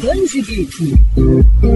Danjibit,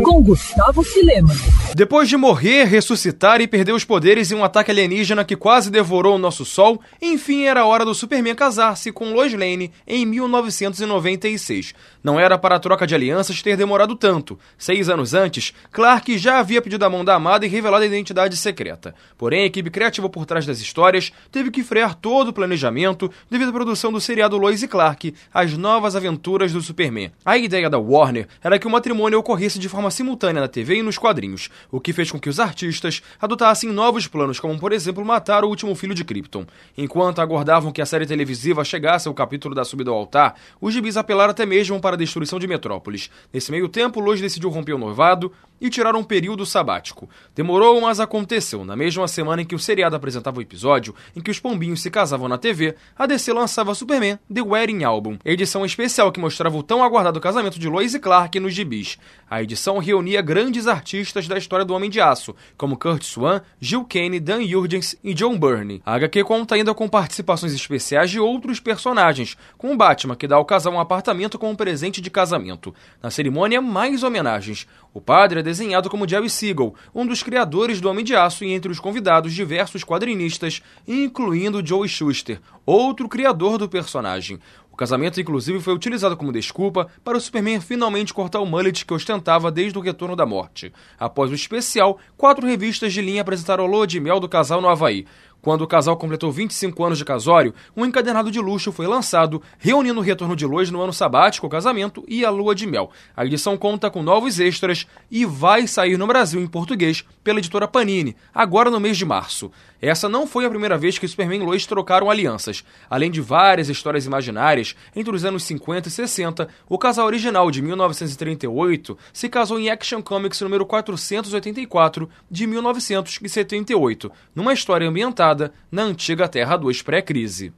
com Gustavo Filema. Depois de morrer, ressuscitar e perder os poderes em um ataque alienígena que quase devorou o nosso Sol, enfim era hora do Superman casar-se com Lois Lane em 1996. Não era para a troca de alianças ter demorado tanto. Seis anos antes, Clark já havia pedido a mão da amada e revelado a identidade secreta. Porém, a equipe criativa por trás das histórias teve que frear todo o planejamento devido à produção do seriado Lois e Clark, As Novas Aventuras do Superman. A ideia da Warner era que o matrimônio ocorresse de forma simultânea na TV e nos quadrinhos, o que fez com que os artistas adotassem novos planos, como por exemplo matar o último filho de Krypton. Enquanto aguardavam que a série televisiva chegasse ao capítulo da subida ao altar, os gibis apelaram até mesmo para a destruição de Metrópolis. Nesse meio tempo, Lois decidiu romper o noivado e tirar um período sabático. Demorou, mas aconteceu. Na mesma semana em que o seriado apresentava o episódio em que os pombinhos se casavam na TV, a DC lançava Superman The Wedding Album, edição especial que mostrava o tão aguardado casamento de Lois e Clark nos gibis. A edição reunia grandes artistas da história do Homem de Aço, como Kurt Swan, Gil Kane, Dan Jurgens e John Byrne. A HQ conta ainda com participações especiais de outros personagens, como o Batman, que dá ao casal um apartamento com um presente de casamento. Na cerimônia, mais homenagens. O padre é desenhado como Jerry Siegel, um dos criadores do Homem de Aço, e entre os convidados diversos quadrinistas, incluindo Joe Schuster, outro criador do personagem. O casamento, inclusive, foi utilizado como desculpa para o Superman finalmente cortar o mullet que ostentava desde o retorno da morte. Após o especial, quatro revistas de linha apresentaram o lua de mel do casal no Havaí. Quando o casal completou 25 anos de casório, um encadernado de luxo foi lançado, reunindo o retorno de Lois no ano sabático, o casamento e a lua de mel. A edição conta com novos extras e vai sair no Brasil em português pela editora Panini, agora no mês de março. Essa não foi a primeira vez que Superman e Lois trocaram alianças. Além de várias histórias imaginárias, entre os anos 50 e 60, o casal original de 1938 se casou em Action Comics número 484 de 1978, numa história ambientada na antiga Terra 2 pré-crise.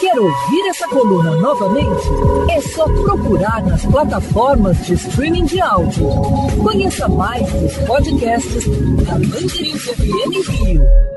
Quer ouvir essa coluna novamente? É só procurar nas plataformas de streaming de áudio. Conheça mais dos podcasts da Mandirinhos FM Rio.